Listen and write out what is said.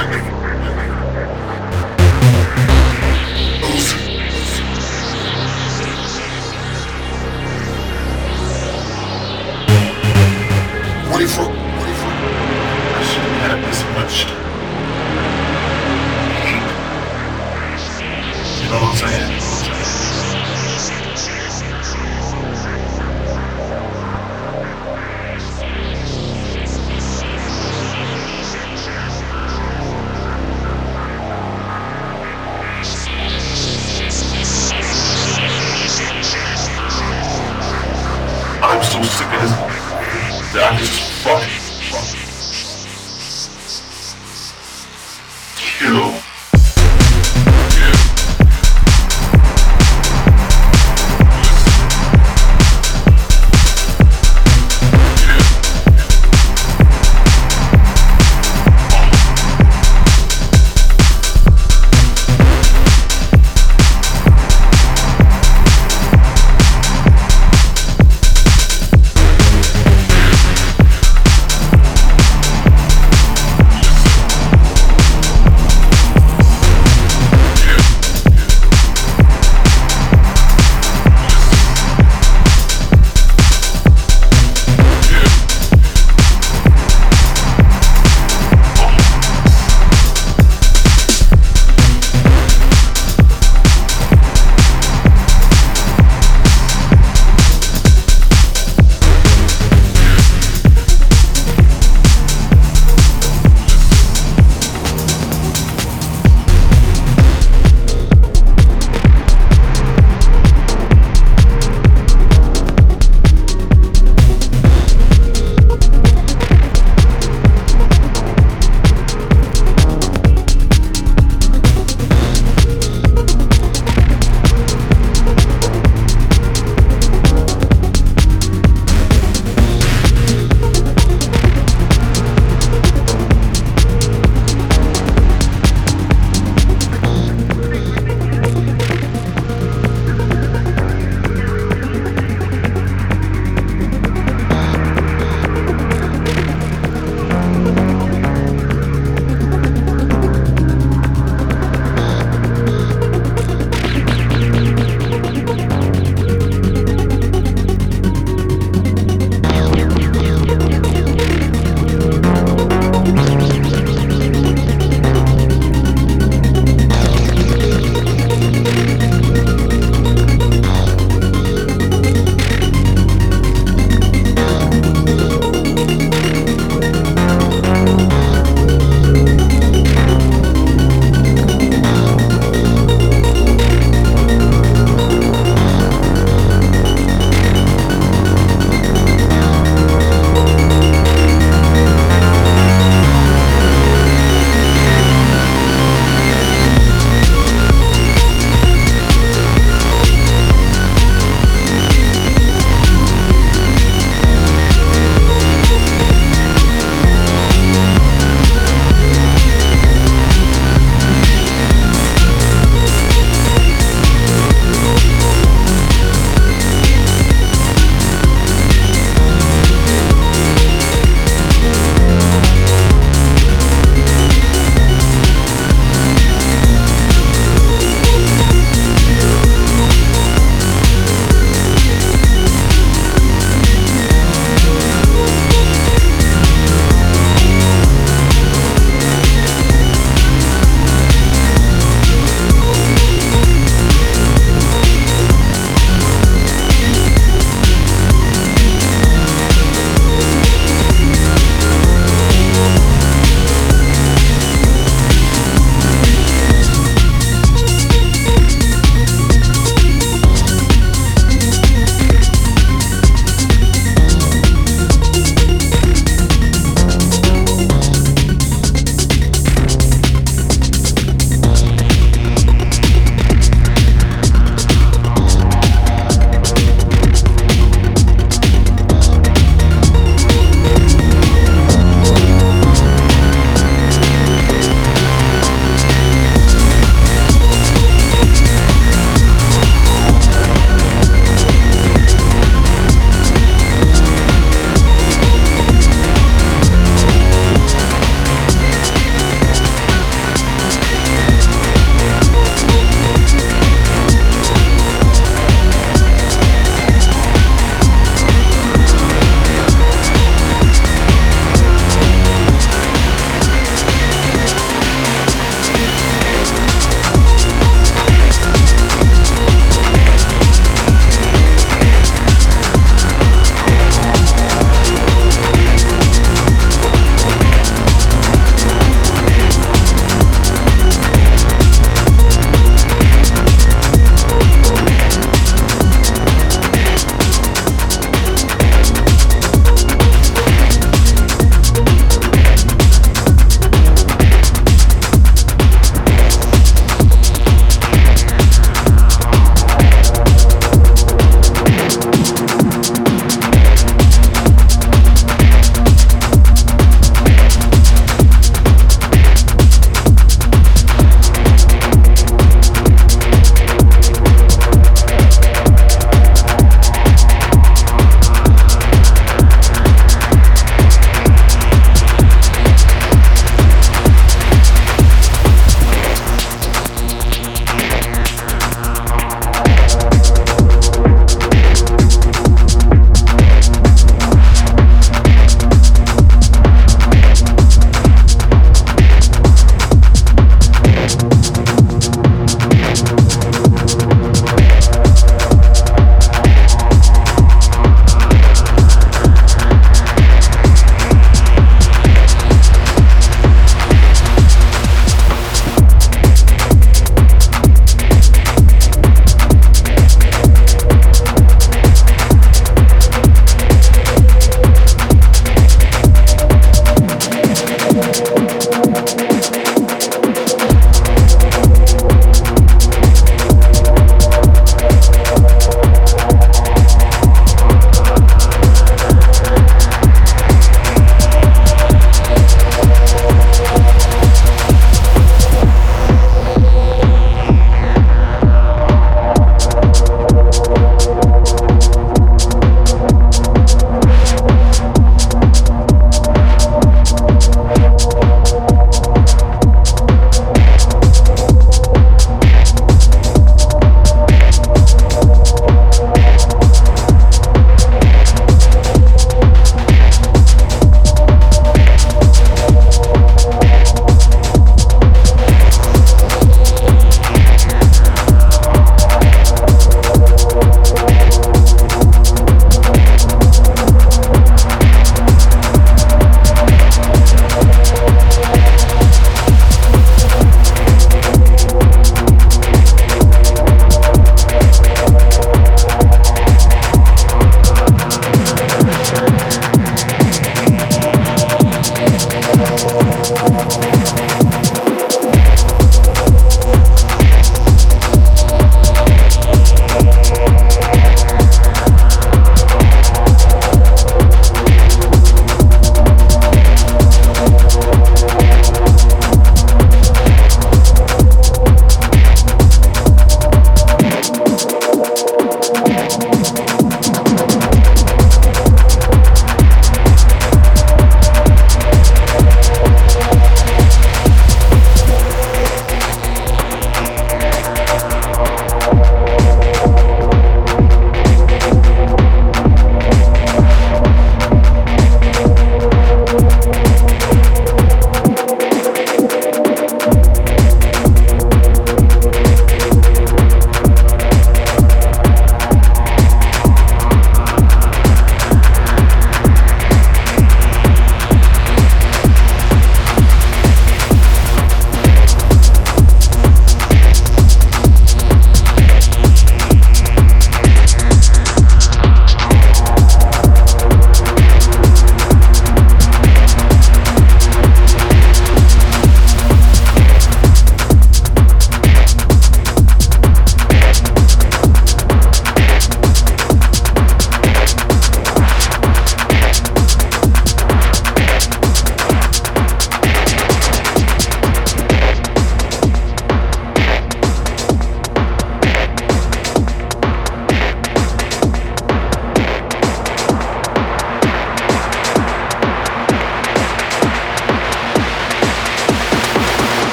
Fuck!